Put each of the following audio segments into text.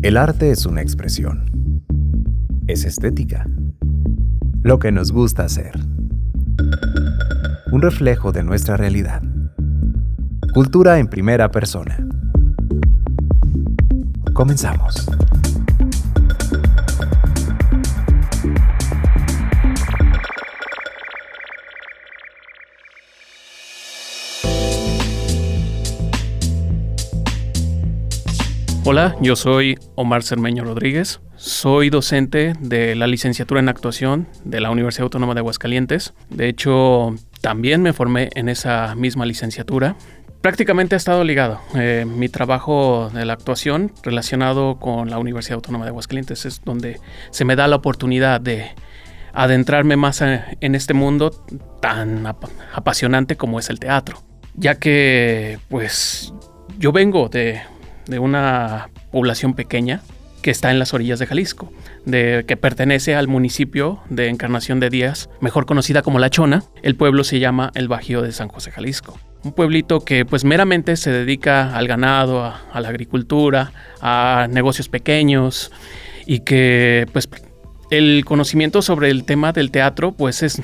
El arte es una expresión. Es estética. Lo que nos gusta hacer. Un reflejo de nuestra realidad. Cultura en primera persona. Comenzamos. Hola, yo soy Omar Cermeño Rodríguez. Soy docente de la licenciatura en actuación de la Universidad Autónoma de Aguascalientes. De hecho, también me formé en esa misma licenciatura. Prácticamente ha estado ligado. Eh, mi trabajo de la actuación relacionado con la Universidad Autónoma de Aguascalientes es donde se me da la oportunidad de adentrarme más en este mundo tan apasionante como es el teatro. Ya que, pues, yo vengo de de una población pequeña que está en las orillas de Jalisco, de, que pertenece al municipio de Encarnación de Díaz, mejor conocida como La Chona. El pueblo se llama El Bajío de San José, Jalisco. Un pueblito que pues meramente se dedica al ganado, a, a la agricultura, a negocios pequeños y que pues el conocimiento sobre el tema del teatro pues es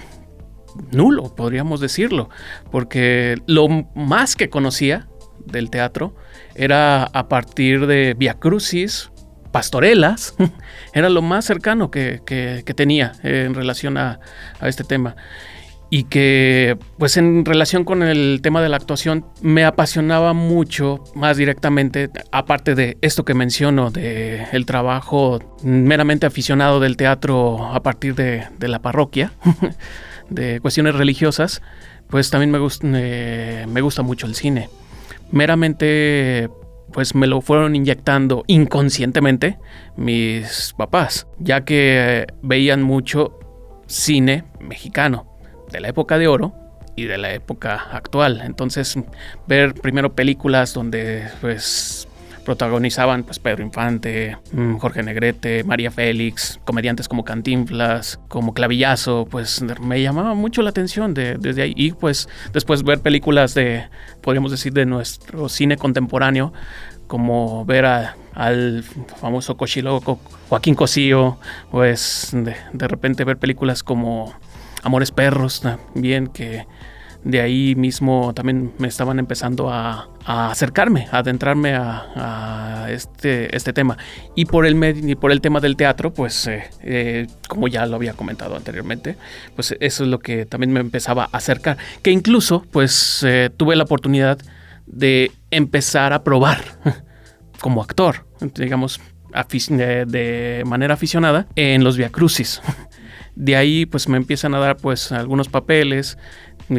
nulo, podríamos decirlo, porque lo más que conocía del teatro era a partir de Via Crucis, pastorelas, era lo más cercano que, tenía en relación a, este tema. Y que, pues en relación con el tema de la actuación, me apasionaba mucho, más directamente, aparte de esto que menciono, de el trabajo meramente aficionado del teatro a partir de, la parroquia, de cuestiones religiosas, pues también me, me gusta mucho el cine meramente pues me lo fueron inyectando inconscientemente mis papás, ya que veían mucho cine mexicano de la época de oro y de la época actual. Entonces, ver primero películas donde pues protagonizaban pues Pedro Infante, mm, Jorge Negrete, María Félix, comediantes como Cantinflas, como Clavillazo, pues me llamaba mucho la atención de, desde ahí. Y pues después ver películas de, podríamos decir, de nuestro cine contemporáneo, como ver al famoso cochiloco Joaquín Cosío, pues de, de repente ver películas como Amores Perros también que de ahí mismo también me estaban empezando a, acercarme, a adentrarme a, este, este tema. Y por el, por el tema del teatro, pues eh, eh, como ya lo había comentado anteriormente, pues eso es lo que también me empezaba a acercar. Que incluso pues eh, tuve la oportunidad de empezar a probar como actor, digamos, de manera aficionada en los Via Crucis. De ahí pues me empiezan a dar pues algunos papeles,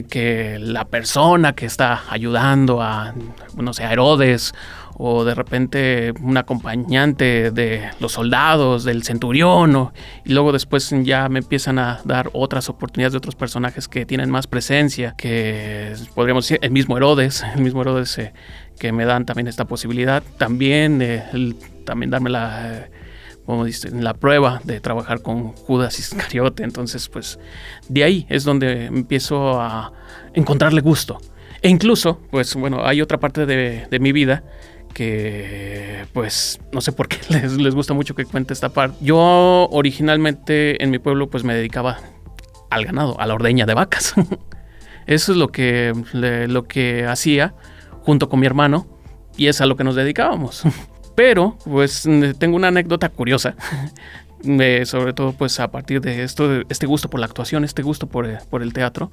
que la persona que está ayudando a, no sé, a Herodes o de repente un acompañante de los soldados, del centurión, y luego después ya me empiezan a dar otras oportunidades de otros personajes que tienen más presencia, que podríamos decir el mismo Herodes, el mismo Herodes eh, que me dan también esta posibilidad, también, eh, también darme la como dice, la prueba de trabajar con Judas Iscariote. Entonces, pues de ahí es donde empiezo a encontrarle gusto. E incluso, pues bueno, hay otra parte de, mi vida que pues no sé por qué les, les, gusta mucho que cuente esta parte. Yo originalmente en mi pueblo pues me dedicaba al ganado, a la ordeña de vacas. Eso es lo que, lo que hacía junto con mi hermano y es a lo que nos dedicábamos. Pero, pues, tengo una anécdota curiosa. sobre todo, pues, a partir de esto, este gusto por la actuación, este gusto por, el teatro.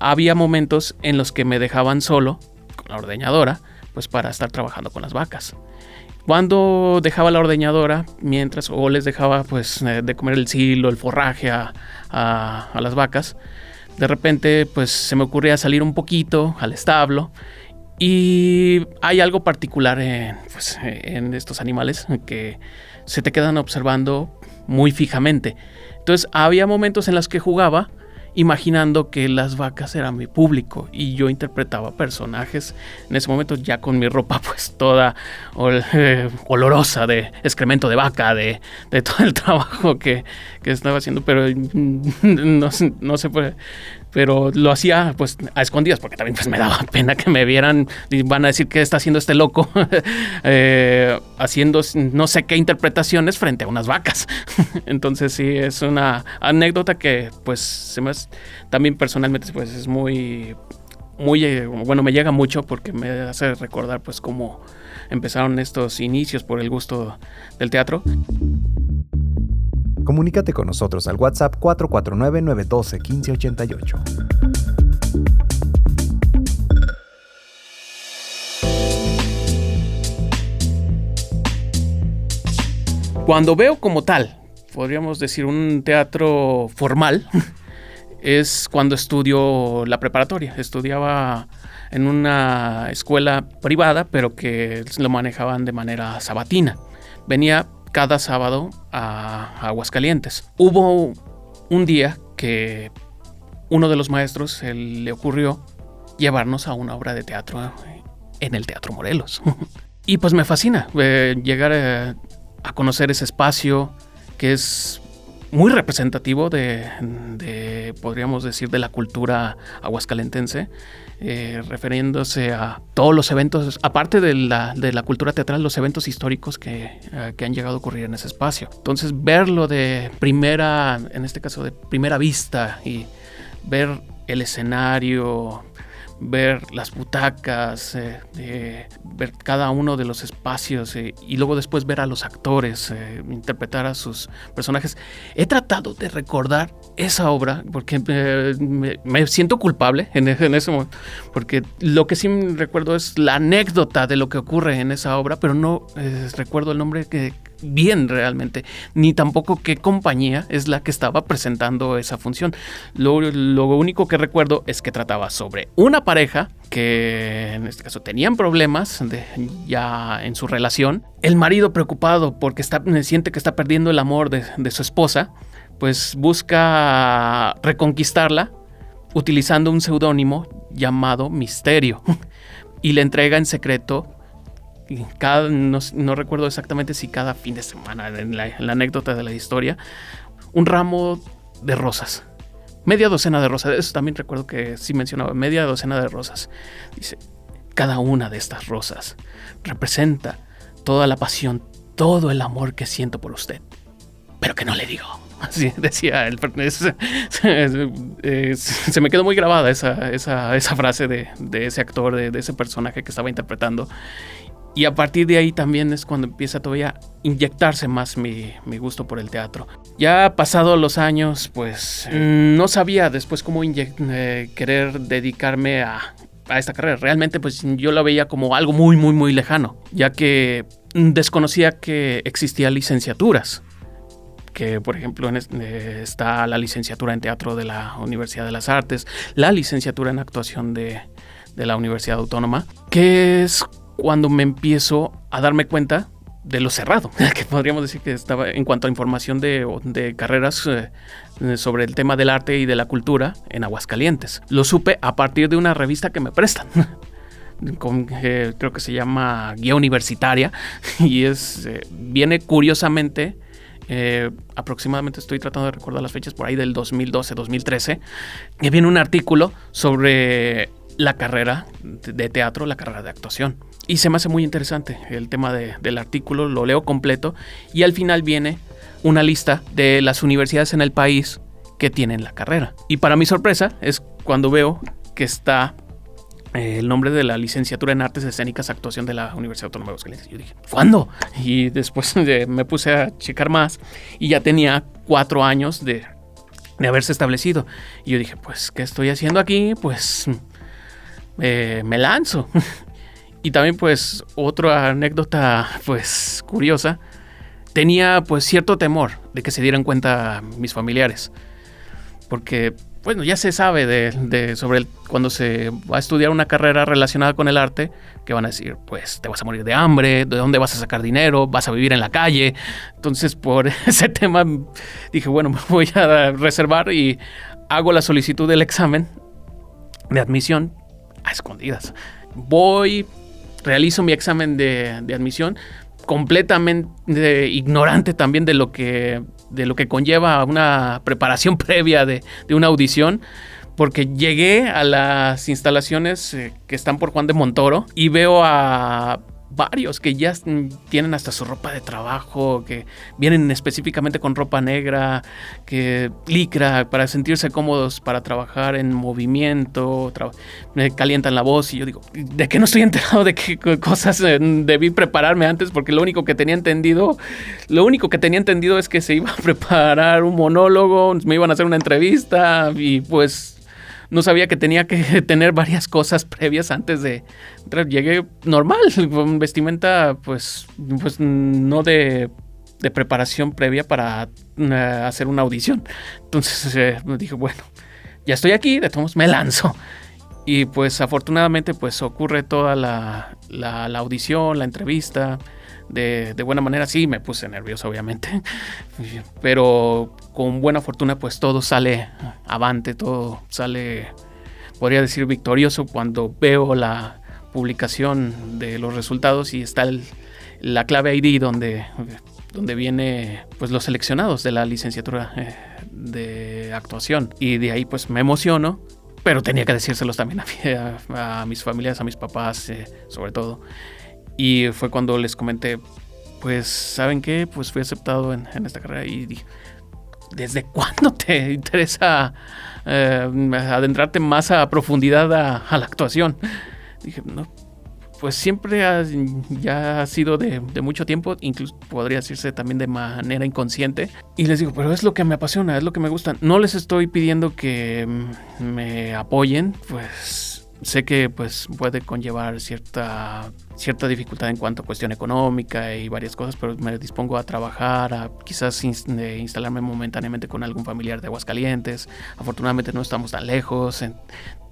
había momentos en los que me dejaban solo con la ordeñadora, pues, para estar trabajando con las vacas. Cuando dejaba la ordeñadora, mientras, o les dejaba, pues, eh, de comer el silo, el forraje a, a las vacas, de repente, pues, se me ocurría salir un poquito al establo y hay algo particular pues, en, estos animales que se te quedan observando muy fijamente. Entonces había momentos en los que jugaba imaginando que las vacas eran mi público y yo interpretaba personajes en ese momento ya con mi ropa pues toda eh, olorosa de excremento de vaca, de, todo el trabajo que, estaba haciendo, pero no, no se puede pero lo hacía pues a escondidas porque también pues me daba pena que me vieran y van a decir que está haciendo este loco eh, haciendo no sé qué interpretaciones frente a unas vacas. Entonces sí, es una anécdota que pues se me, también personalmente pues es muy muy eh, bueno me llega mucho porque me hace recordar pues cómo empezaron estos inicios por el gusto del teatro. Comunícate con nosotros al WhatsApp 449-912-1588. Cuando veo como tal, podríamos decir un teatro formal, es cuando estudio la preparatoria. Estudiaba en una escuela privada, pero que lo manejaban de manera sabatina. Venía cada sábado a, Aguascalientes. Hubo un día que uno de los maestros le ocurrió llevarnos a una obra de teatro en el Teatro Morelos. y pues me fascina eh, llegar eh, a, conocer ese espacio que es muy representativo de, podríamos decir, de la cultura aguascalentense eh, refiriéndose a todos los eventos, aparte de la, de la cultura teatral, los eventos históricos que, eh, que, han llegado a ocurrir en ese espacio. Entonces, verlo de primera, en este caso de primera vista y ver el escenario, ver las butacas, eh, ver cada uno de los espacios eh, y luego después ver a los actores, eh, interpretar a sus personajes. He tratado de recordar esa obra porque me, siento culpable en, en, ese momento, porque lo que sí recuerdo es la anécdota de lo que ocurre en esa obra, pero no recuerdo el nombre que, bien realmente, ni tampoco qué compañía es la que estaba presentando esa función. Lo, único que recuerdo es que trataba sobre una pareja que en este caso tenían problemas ya en su relación. El marido preocupado porque está, siente que está perdiendo el amor de, de su esposa, pues busca reconquistarla utilizando un seudónimo llamado Misterio y le entrega en secreto no, recuerdo exactamente si cada fin de semana, en la, anécdota de la historia, un ramo de rosas. Media docena de rosas. Eso también recuerdo que sí mencionaba, media docena de rosas. Dice, cada una de estas rosas representa toda la pasión, todo el amor que siento por usted, pero que no le digo. Así decía el se me quedó muy grabada esa, esa, frase de, ese actor, de, de, ese personaje que estaba interpretando. Y a partir de ahí también es cuando empieza todavía a inyectarse más mi, gusto por el teatro. Ya pasado los años, pues mm, no sabía después cómo eh, querer dedicarme a, a esta carrera. Realmente pues yo la veía como algo muy, muy, muy lejano, ya que desconocía que existían licenciaturas que por ejemplo eh, está la licenciatura en teatro de la Universidad de las Artes, la licenciatura en actuación de, de la Universidad Autónoma, que es cuando me empiezo a darme cuenta de lo cerrado, que podríamos decir que estaba en cuanto a información de, carreras eh, sobre el tema del arte y de la cultura en Aguascalientes. Lo supe a partir de una revista que me prestan. Eh, creo que se llama Guía Universitaria y es eh, viene curiosamente aproximadamente estoy tratando de recordar las fechas por ahí del 2012-2013 que viene un artículo sobre la carrera de teatro, la carrera de actuación. Y se me hace muy interesante el tema del artículo, lo leo completo y al final viene una lista de las universidades en el país que tienen la carrera. Y para mi sorpresa es cuando veo que está eh, el nombre de la licenciatura en artes escénicas actuación de la Universidad Autónoma de Aguascalientes. Yo dije, ¿cuándo? Y después me puse a checar más y ya tenía cuatro años de, de haberse establecido. Y yo dije, pues, ¿qué estoy haciendo aquí? Pues eh, me lanzo. y también pues otra anécdota pues curiosa, tenía pues cierto temor de que se dieran cuenta mis familiares. Porque bueno, ya se sabe de, sobre cuando se va a estudiar una carrera relacionada con el arte, que van a decir, pues te vas a morir de hambre, de dónde vas a sacar dinero, vas a vivir en la calle. Entonces, por ese tema dije, bueno, me voy a reservar y hago la solicitud del examen de admisión a escondidas. Voy, realizo mi examen de, admisión completamente ignorante también de lo que, de lo que conlleva una preparación previa de, una audición. porque llegué a las instalaciones eh, que están por Juan de Montoro y veo a varios que ya tienen hasta su ropa de trabajo, que vienen específicamente con ropa negra, que licra para sentirse cómodos para trabajar en movimiento, me calientan la voz y yo digo, ¿de qué no estoy enterado de qué cosas eh, debí prepararme antes? Porque lo único que tenía entendido, lo único que tenía entendido es que se iba a preparar un monólogo, me iban a hacer una entrevista y pues no sabía que tenía que tener varias cosas previas antes de entrar. Llegué normal, con vestimenta pues, pues no de, preparación previa para eh, hacer una audición. Entonces eh, dije, bueno, ya estoy aquí, de todos me lanzo. Y pues afortunadamente pues ocurre toda la, la, audición, la entrevista de, buena manera. Sí, me puse nervioso, obviamente, pero con buena fortuna, pues todo sale avante, todo sale, podría decir, victorioso cuando veo la publicación de los resultados y está la clave ID donde, donde viene pues los seleccionados de la licenciatura eh, de actuación y de ahí pues me emociono pero tenía que decírselos también a, mis familias, a mis papás, eh, sobre todo. Y fue cuando les comenté, pues, ¿saben qué? Pues fui aceptado en, esta carrera y dije, ¿desde cuándo te interesa eh, adentrarte más a profundidad a, la actuación? Dije, no, pues siempre ya ha sido de, mucho tiempo, incluso podría decirse también de manera inconsciente. Y les digo, pero es lo que me apasiona, es lo que me gusta. No les estoy pidiendo que me apoyen, pues sé que pues puede conllevar cierta, cierta dificultad en cuanto a cuestión económica y varias cosas, pero me dispongo a trabajar, a quizás instalarme momentáneamente con algún familiar de Aguascalientes. Afortunadamente no estamos tan lejos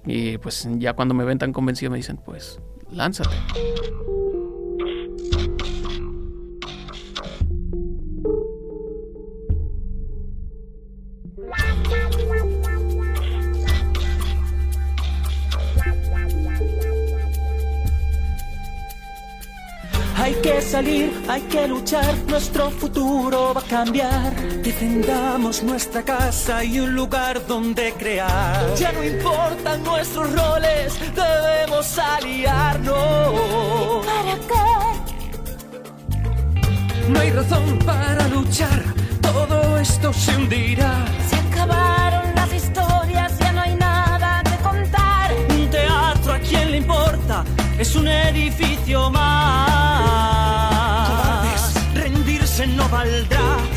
y pues ya cuando me ven tan convencido me dicen pues lánzate. Hay que salir, hay que luchar, nuestro futuro va a cambiar. Defendamos nuestra casa y un lugar donde crear. Ya no importan nuestros roles, debemos aliarnos. ¿Para qué? No hay razón para luchar, todo esto se hundirá. Se acabaron las historias, ya no hay nada que contar. Un teatro a quién le importa, es un edificio más. No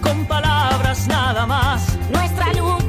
con palabras nada más. Nuestra lucha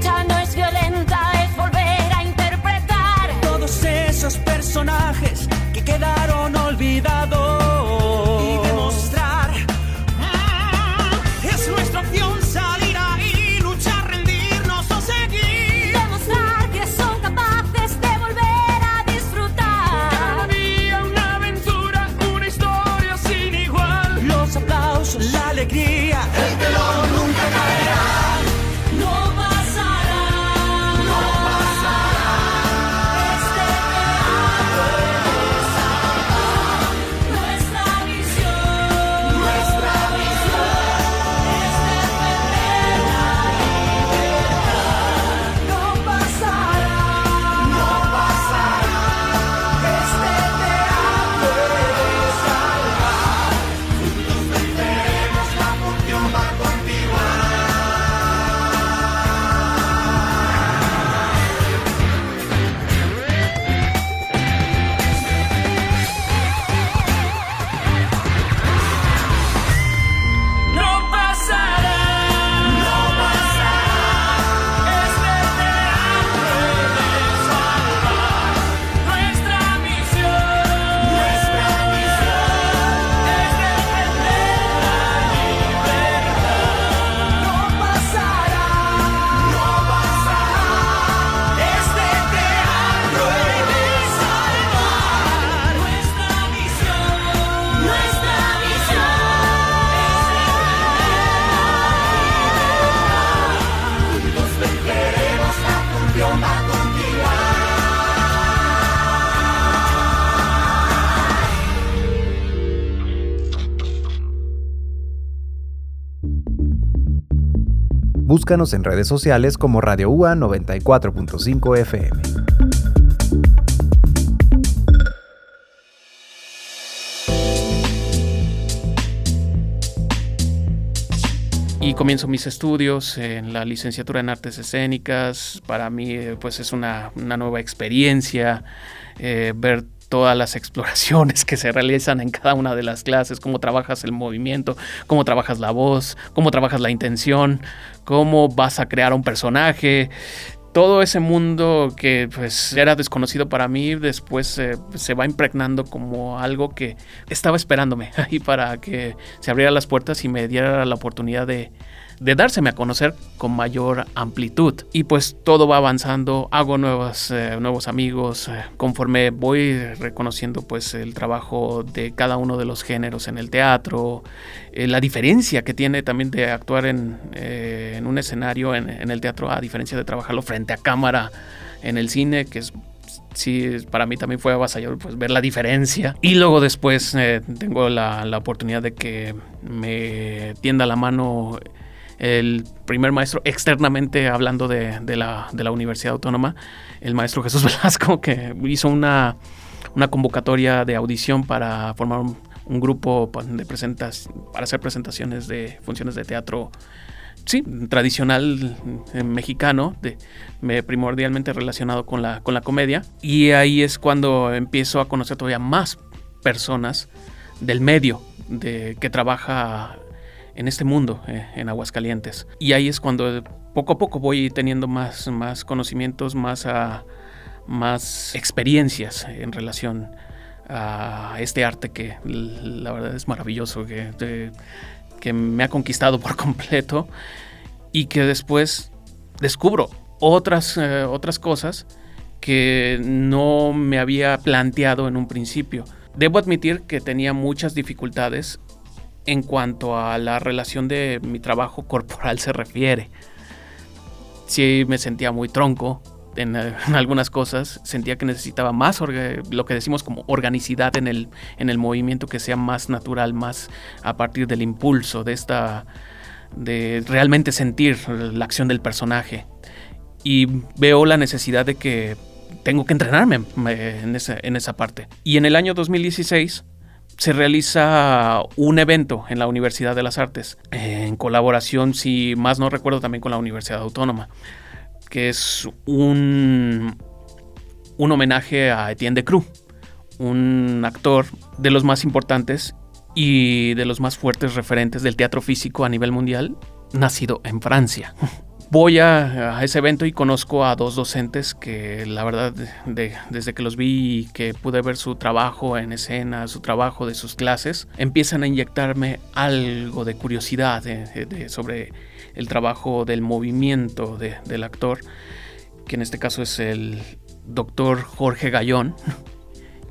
Búscanos en redes sociales como Radio UA 94.5 FM. y comienzo mis estudios en la licenciatura en artes escénicas. Para mí eh, pues es una, nueva experiencia eh, ver todas las exploraciones que se realizan en cada una de las clases, cómo trabajas el movimiento, cómo trabajas la voz, cómo trabajas la intención, cómo vas a crear un personaje. Todo ese mundo que pues era desconocido para mí después se va impregnando como algo que estaba esperándome ahí para que se abrieran las puertas y me diera la oportunidad de, de dárseme a conocer con mayor amplitud. Y pues todo va avanzando, hago nuevos, eh, nuevos amigos, eh, conforme voy reconociendo pues el trabajo de cada uno de los géneros en el teatro, eh, la diferencia que tiene también de actuar en, en un escenario en, en, el teatro a diferencia de trabajarlo frente a cámara en el cine, que es sí, para mí también fue avasallador pues, ver la diferencia. Y luego después tengo la, la, oportunidad de que me tienda la mano el primer maestro externamente hablando de, la, Universidad Autónoma, el maestro Jesús Velasco, que hizo una, convocatoria de audición para formar un, grupo de presentas, para hacer presentaciones de funciones de teatro sí, tradicional eh, mexicano, de, primordialmente relacionado con la, con la comedia. Y ahí es cuando empiezo a conocer todavía más personas del medio de, que trabaja en este mundo, eh, en Aguascalientes. Y ahí es cuando poco a poco voy teniendo más, más conocimientos, más, ah, más experiencias en relación a este arte que la verdad es maravilloso, que, que me ha conquistado por completo y que después descubro otras, eh, otras cosas que no me había planteado en un principio. Debo admitir que tenía muchas dificultades en cuanto a la relación de mi trabajo corporal se refiere. Sí me sentía muy tronco en, algunas cosas, sentía que necesitaba más lo que decimos como organicidad en el, en el movimiento que sea más natural, más a partir del impulso, de esta de realmente sentir la acción del personaje. Y veo la necesidad de que tengo que entrenarme eh, en esa, en esa parte. Y en el año 2016 se realiza un evento en la Universidad de las Artes, en colaboración, si más no recuerdo, también con la Universidad Autónoma, que es un, un homenaje a Etienne de Cruz, un actor de los más importantes y de los más fuertes referentes del teatro físico a nivel mundial, nacido en Francia. Voy a, ese evento y conozco a dos docentes que la verdad desde que los vi y que pude ver su trabajo en escena, su trabajo de sus clases, empiezan a inyectarme algo de curiosidad sobre el trabajo del movimiento del actor, que en este caso es el doctor Jorge Gallón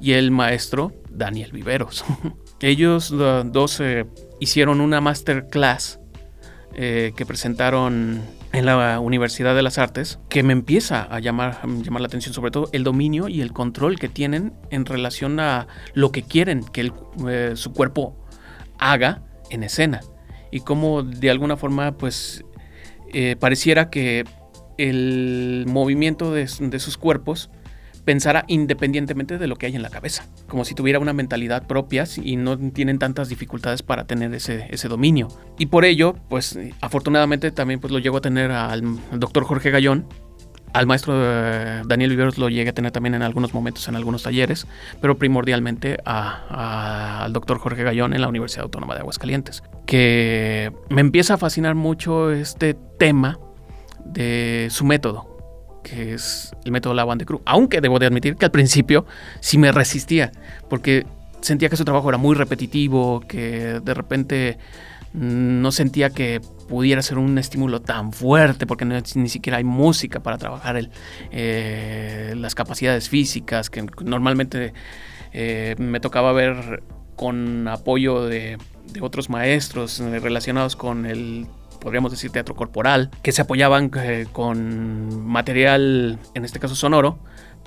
y el maestro Daniel Viveros. Ellos dos eh, hicieron una masterclass eh, que presentaron en la Universidad de las Artes que me empieza a llamar, llamar la atención, sobre todo el dominio y el control que tienen en relación a lo que quieren que eh, su cuerpo haga en escena. Y cómo de alguna forma pues eh, pareciera que el movimiento de sus cuerpos pensara independientemente de lo que hay en la cabeza, como si tuviera una mentalidad propia y no tienen tantas dificultades para tener ese, ese dominio. Y por ello, pues afortunadamente también pues lo llego a tener al doctor Jorge Gallón, al maestro eh, Daniel Viveros lo llegué a tener también en algunos momentos, en algunos talleres, pero primordialmente al doctor Jorge Gallón en la Universidad Autónoma de Aguascalientes, que me empieza a fascinar mucho este tema de su método, que es el método Lavan de Cruz. Aunque debo de admitir que al principio sí me resistía, porque sentía que su trabajo era muy repetitivo, que de repente no sentía que pudiera ser un estímulo tan fuerte, porque ni siquiera hay música para trabajar el, eh, las capacidades físicas, que normalmente eh, me tocaba ver con apoyo de, de otros maestros eh, relacionados con el podríamos decir teatro corporal, que se apoyaban eh, con material, en este caso sonoro,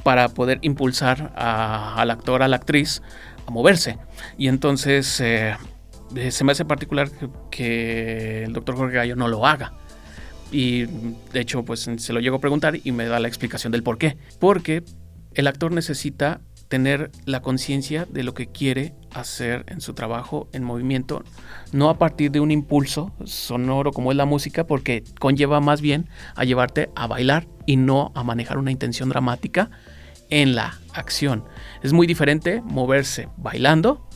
para poder impulsar al actor, a la actriz, a moverse. Y entonces eh, se me hace particular que, el doctor Jorge Gallo no lo haga, Y de hecho, pues se lo llego a preguntar y me da la explicación del por qué. Porque el actor necesita tener la conciencia de lo que quiere hacer en su trabajo en movimiento, no a partir de un impulso sonoro como es la música, porque conlleva más bien a llevarte a bailar y no a manejar una intención dramática en la acción. Es muy diferente moverse bailando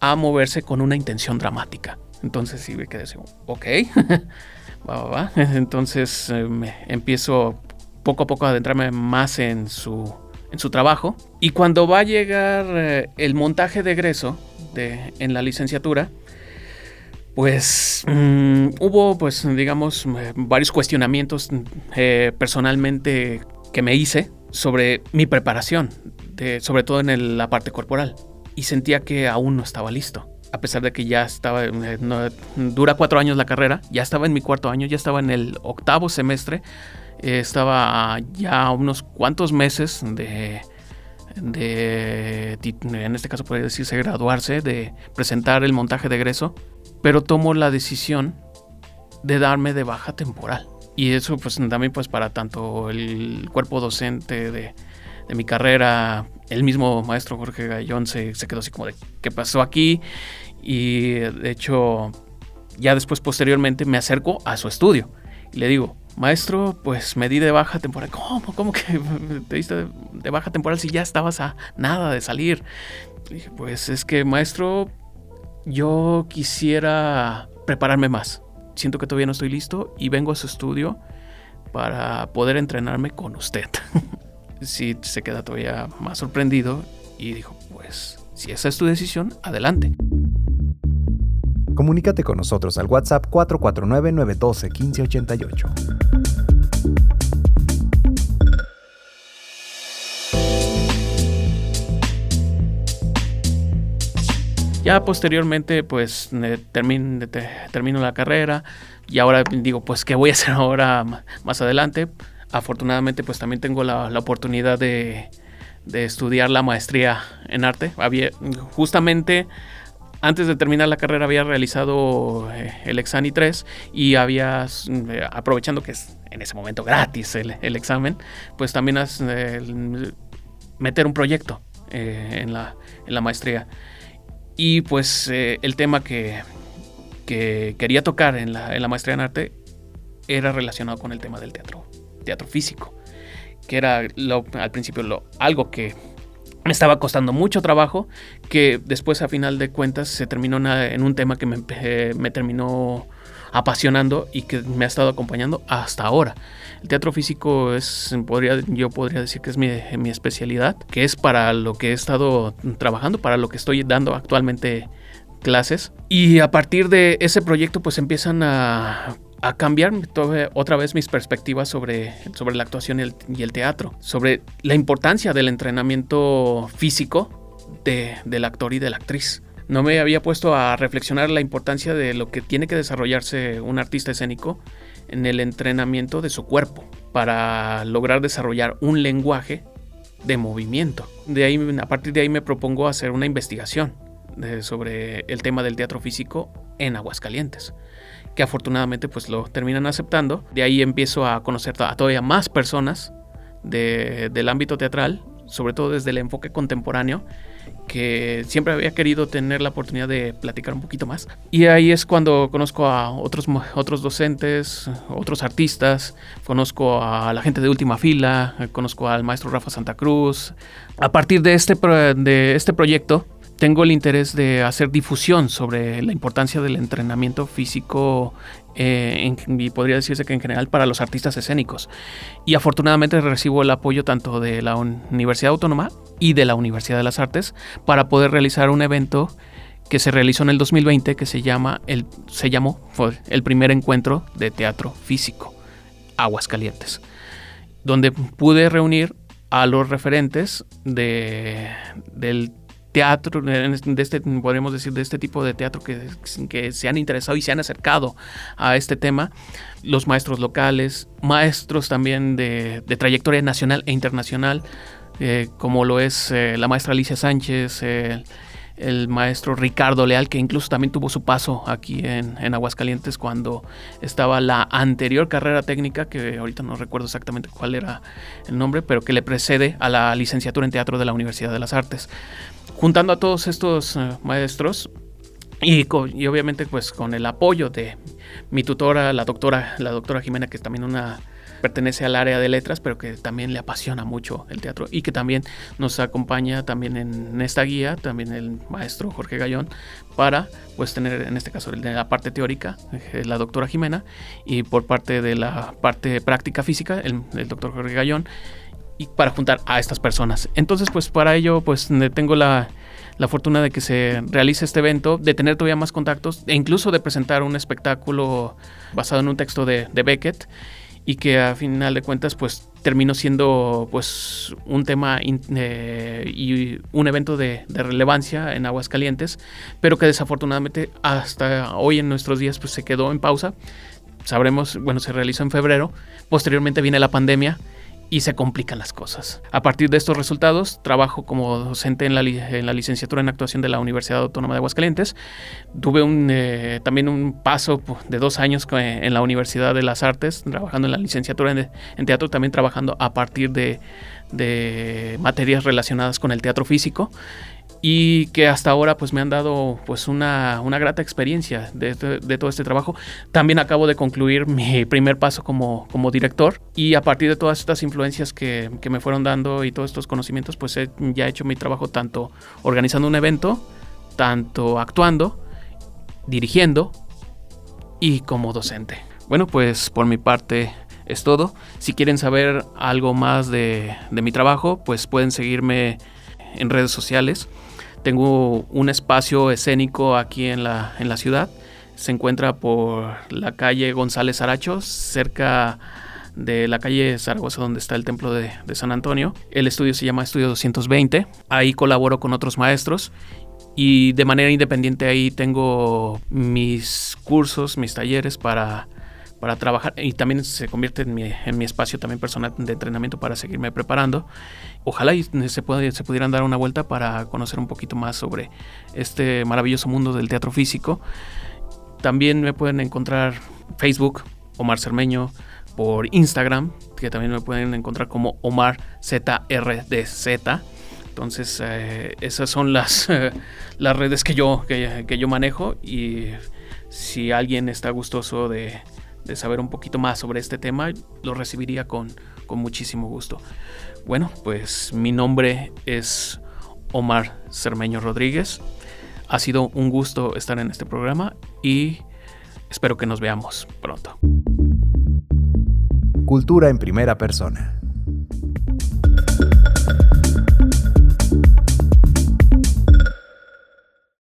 a moverse con una intención dramática. Entonces sí me quedé así, ok, va, va, va. Entonces eh, me empiezo poco a poco a adentrarme más en su en su trabajo. Y cuando va a llegar eh, el montaje de egreso de, en la licenciatura, pues mm, hubo, pues digamos, eh, varios cuestionamientos eh, personalmente que me hice sobre mi preparación, sobre todo en la parte corporal. Y sentía que aún no estaba listo. A pesar de que ya estaba, dura cuatro años la carrera, ya estaba en mi cuarto año, ya estaba en el octavo semestre estaba ya unos cuantos meses de, de, en este caso podría decirse graduarse, de presentar el montaje de egreso, pero tomo la decisión de darme de baja temporal. Y eso pues también pues para tanto el cuerpo docente de, de mi carrera, el mismo maestro Jorge Gallón se, se, quedó así como de ¿qué pasó aquí? Y de hecho ya después posteriormente me acerco a su estudio y le digo, maestro, pues me di de baja temporal. ¿Cómo? ¿Cómo que te diste de baja temporal si ya estabas a nada de salir? dije, pues es que, maestro, yo quisiera prepararme más. Siento que todavía no estoy listo y vengo a su estudio para poder entrenarme con usted. sí, se queda todavía más sorprendido y dijo, pues si esa es tu decisión, adelante. Comunícate con nosotros al WhatsApp 449-912-1588. Ya posteriormente, pues termino, la carrera y ahora digo, pues, ¿qué voy a hacer ahora más adelante? Afortunadamente, pues también tengo la, oportunidad de, estudiar la maestría en arte. Justamente antes de terminar la carrera había realizado eh, el Exani 3 y había, eh, aprovechando que es en ese momento gratis el, examen, pues también has, meter un proyecto eh, en, la, en, la, maestría. Y pues el tema que, que, quería tocar en la, en la maestría en arte era relacionado con el tema del teatro, teatro físico, que era al principio lo, algo que estaba costando mucho trabajo, que después a final de cuentas se terminó en un tema que me, me, terminó apasionando y que me ha estado acompañando hasta ahora. El teatro físico es, podría, yo podría decir que es mi, mi especialidad, que es para lo que he estado trabajando, para lo que estoy dando actualmente clases. Y a partir de ese proyecto pues empiezan a a cambiar otra vez mis perspectivas sobre, sobre la actuación y el, teatro, sobre la importancia del entrenamiento físico del actor y de la actriz. No me había puesto a reflexionar la importancia de lo que tiene que desarrollarse un artista escénico en el entrenamiento de su cuerpo para lograr desarrollar un lenguaje de movimiento. De ahí, a partir de ahí me propongo hacer una investigación sobre el tema del teatro físico en Aguascalientes que afortunadamente pues lo terminan aceptando. De ahí empiezo a conocer a todavía más personas del ámbito teatral, sobre todo desde el enfoque contemporáneo, que siempre había querido tener la oportunidad de platicar un poquito más. Y ahí es cuando conozco a otros, otros docentes, otros artistas, conozco a la gente de última fila, conozco al maestro Rafa Santa Cruz. A partir de este, de este proyecto, tengo el interés de hacer difusión sobre la importancia del entrenamiento físico eh, y podría decirse que en general para los artistas escénicos. Y afortunadamente recibo el apoyo tanto de la Universidad Autónoma y de la Universidad de las Artes para poder realizar un evento que se realizó en el 2020 que se llama el se llamó el primer encuentro de teatro físico Aguascalientes donde pude reunir a los referentes de, del teatro, de este, podríamos decir, de este tipo de teatro que, que se han interesado y se han acercado a este tema, los maestros locales, maestros también de, trayectoria nacional e internacional, eh, como lo es eh, la maestra Alicia Sánchez, el maestro Ricardo Leal, que incluso también tuvo su paso aquí en, en, Aguascalientes cuando estaba la anterior carrera técnica, que ahorita no recuerdo exactamente cuál era el nombre, pero que le precede a la licenciatura en teatro de la Universidad de las Artes. Juntando a todos estos uh, maestros, y, y, obviamente pues con el apoyo de mi tutora, la doctora, la doctora Jimena, que es también una pertenece al área de letras, pero que también le apasiona mucho el teatro y que también nos acompaña también en esta guía, también el maestro Jorge Gallón, para pues tener en este caso de la parte teórica, eh, la doctora Jimena, y por parte de la parte práctica física, el, el doctor Jorge Gallón, y para juntar a estas personas. Entonces pues para ello pues tengo la la fortuna de que se realice este evento, de tener todavía más contactos e incluso de presentar un espectáculo basado en un texto de, de Beckett y que a final de cuentas pues terminó siendo pues un tema eh, y un evento de, de, relevancia en Aguascalientes, pero que desafortunadamente hasta hoy en nuestros días pues se quedó en pausa. Sabremos, bueno, se realizó en febrero, posteriormente viene la pandemia y se complican las cosas. A partir de estos resultados, trabajo como docente en la, en la licenciatura en actuación de la Universidad Autónoma de Aguascalientes. Tuve un, eh, también un paso de dos años en la Universidad de las Artes, trabajando en la licenciatura en, en teatro, también trabajando a partir de, de materias relacionadas con el teatro físico y que hasta ahora pues me han dado pues una, una grata experiencia de, de, de, todo este trabajo. También acabo de concluir mi primer paso como, como director y a partir de todas estas influencias que, que, me fueron dando y todos estos conocimientos pues he ya hecho mi trabajo tanto organizando un evento, tanto actuando, dirigiendo y como docente. Bueno pues por mi parte es todo. Si quieren saber algo más de, de mi trabajo pues pueden seguirme en redes sociales. Tengo un espacio escénico aquí en la, en la ciudad. Se encuentra por la calle González Aracho, cerca de la calle Zaragoza, donde está el templo de, de, San Antonio. El estudio se llama Estudio 220. Ahí colaboro con otros maestros y de manera independiente ahí tengo mis cursos, mis talleres para para trabajar y también se convierte en mi, en mi, espacio también personal de entrenamiento para seguirme preparando. Ojalá y se, puede, se pudieran dar una vuelta para conocer un poquito más sobre este maravilloso mundo del teatro físico. También me pueden encontrar Facebook, Omar Cermeño, por Instagram, que también me pueden encontrar como Omar ZRDZ. Entonces, eh, esas son las, las redes que yo, que yo manejo y si alguien está gustoso de, de saber un poquito más sobre este tema, lo recibiría con, con muchísimo gusto. Bueno, pues mi nombre es Omar Cermeño Rodríguez. Ha sido un gusto estar en este programa y espero que nos veamos pronto. Cultura en primera persona.